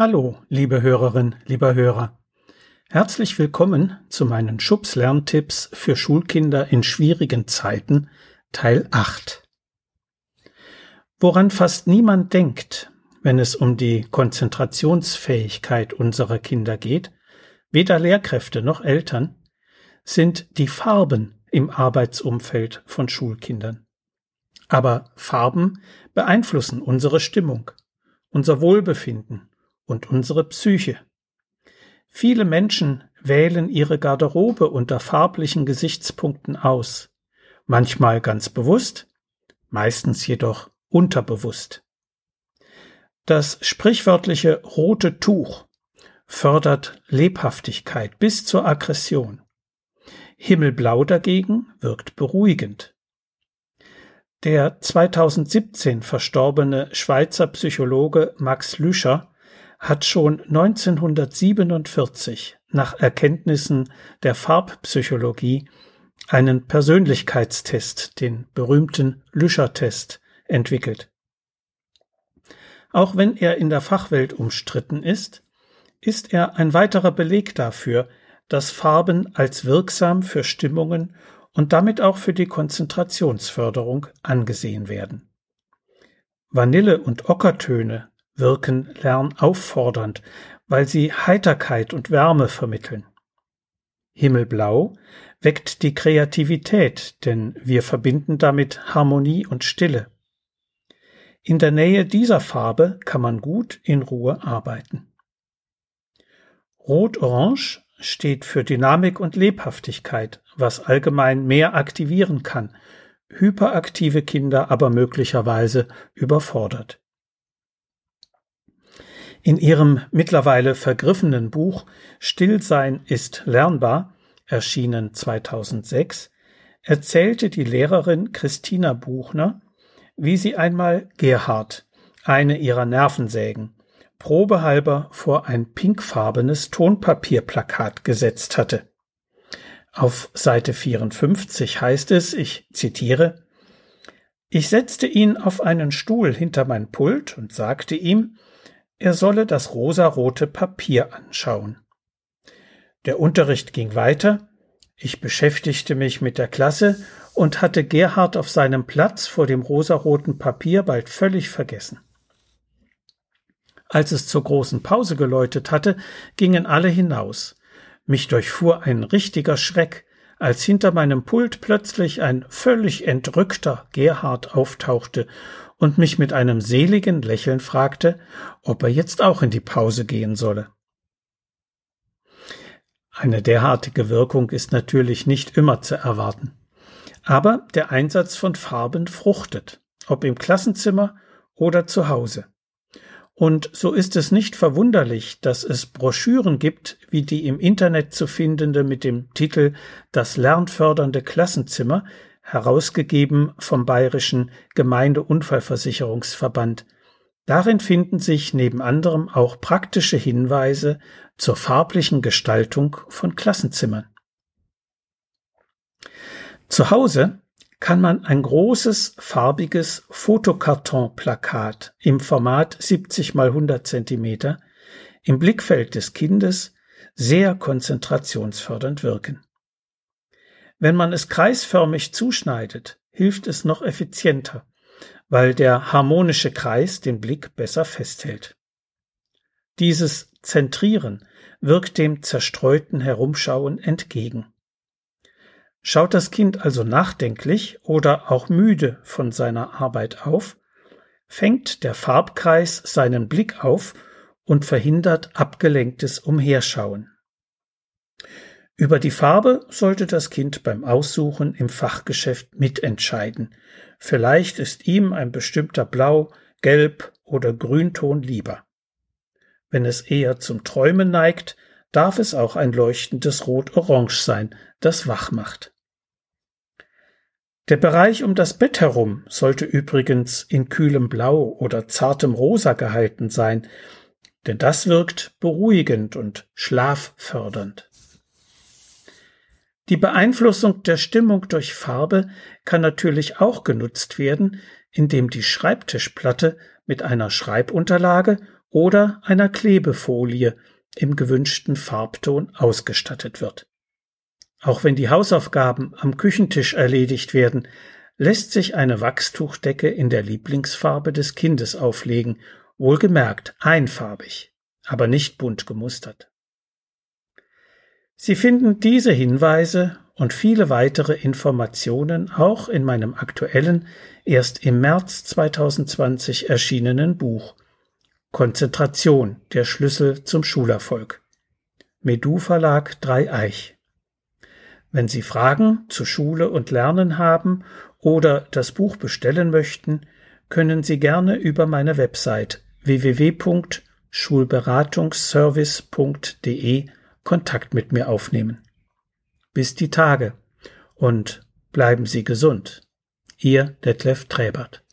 Hallo, liebe Hörerin, lieber Hörer. Herzlich willkommen zu meinen Schubs Lerntipps für Schulkinder in schwierigen Zeiten, Teil 8. Woran fast niemand denkt, wenn es um die Konzentrationsfähigkeit unserer Kinder geht, weder Lehrkräfte noch Eltern, sind die Farben im Arbeitsumfeld von Schulkindern. Aber Farben beeinflussen unsere Stimmung, unser Wohlbefinden und unsere Psyche. Viele Menschen wählen ihre Garderobe unter farblichen Gesichtspunkten aus, manchmal ganz bewusst, meistens jedoch unterbewusst. Das sprichwörtliche rote Tuch fördert Lebhaftigkeit bis zur Aggression. Himmelblau dagegen wirkt beruhigend. Der 2017 verstorbene Schweizer Psychologe Max Lüscher hat schon 1947 nach Erkenntnissen der Farbpsychologie einen Persönlichkeitstest, den berühmten Lüscher-Test, entwickelt. Auch wenn er in der Fachwelt umstritten ist, ist er ein weiterer Beleg dafür, dass Farben als wirksam für Stimmungen und damit auch für die Konzentrationsförderung angesehen werden. Vanille- und Ockertöne wirken lernauffordernd, weil sie Heiterkeit und Wärme vermitteln. Himmelblau weckt die Kreativität, denn wir verbinden damit Harmonie und Stille. In der Nähe dieser Farbe kann man gut in Ruhe arbeiten. Rot-Orange steht für Dynamik und Lebhaftigkeit, was allgemein mehr aktivieren kann, hyperaktive Kinder aber möglicherweise überfordert. In ihrem mittlerweile vergriffenen Buch Stillsein ist lernbar, erschienen 2006, erzählte die Lehrerin Christina Buchner, wie sie einmal Gerhard, eine ihrer Nervensägen, probehalber vor ein pinkfarbenes Tonpapierplakat gesetzt hatte. Auf Seite 54 heißt es, ich zitiere, ich setzte ihn auf einen Stuhl hinter mein Pult und sagte ihm, er solle das rosarote Papier anschauen. Der Unterricht ging weiter, ich beschäftigte mich mit der Klasse und hatte Gerhard auf seinem Platz vor dem rosaroten Papier bald völlig vergessen. Als es zur großen Pause geläutet hatte, gingen alle hinaus. Mich durchfuhr ein richtiger Schreck, als hinter meinem Pult plötzlich ein völlig entrückter Gerhard auftauchte und mich mit einem seligen Lächeln fragte, ob er jetzt auch in die Pause gehen solle. Eine derartige Wirkung ist natürlich nicht immer zu erwarten. Aber der Einsatz von Farben fruchtet, ob im Klassenzimmer oder zu Hause. Und so ist es nicht verwunderlich, dass es Broschüren gibt, wie die im Internet zu findende mit dem Titel Das lernfördernde Klassenzimmer, herausgegeben vom Bayerischen Gemeindeunfallversicherungsverband. Darin finden sich neben anderem auch praktische Hinweise zur farblichen Gestaltung von Klassenzimmern. Zu Hause kann man ein großes farbiges Fotokartonplakat im Format 70 mal 100 Zentimeter im Blickfeld des Kindes sehr konzentrationsfördernd wirken. Wenn man es kreisförmig zuschneidet, hilft es noch effizienter, weil der harmonische Kreis den Blick besser festhält. Dieses Zentrieren wirkt dem zerstreuten Herumschauen entgegen. Schaut das Kind also nachdenklich oder auch müde von seiner Arbeit auf, fängt der Farbkreis seinen Blick auf und verhindert abgelenktes Umherschauen. Über die Farbe sollte das Kind beim Aussuchen im Fachgeschäft mitentscheiden. Vielleicht ist ihm ein bestimmter Blau, Gelb oder Grünton lieber. Wenn es eher zum Träumen neigt, darf es auch ein leuchtendes Rot-Orange sein, das wach macht. Der Bereich um das Bett herum sollte übrigens in kühlem Blau oder zartem Rosa gehalten sein, denn das wirkt beruhigend und schlaffördernd. Die Beeinflussung der Stimmung durch Farbe kann natürlich auch genutzt werden, indem die Schreibtischplatte mit einer Schreibunterlage oder einer Klebefolie im gewünschten Farbton ausgestattet wird. Auch wenn die Hausaufgaben am Küchentisch erledigt werden, lässt sich eine Wachstuchdecke in der Lieblingsfarbe des Kindes auflegen, wohlgemerkt einfarbig, aber nicht bunt gemustert. Sie finden diese Hinweise und viele weitere Informationen auch in meinem aktuellen, erst im März 2020 erschienenen Buch Konzentration, der Schlüssel zum Schulerfolg. Medu Verlag Dreieich. Wenn Sie Fragen zu Schule und Lernen haben oder das Buch bestellen möchten, können Sie gerne über meine Website www.schulberatungsservice.de Kontakt mit mir aufnehmen. Bis die Tage und bleiben Sie gesund. Ihr Detlef Träbert.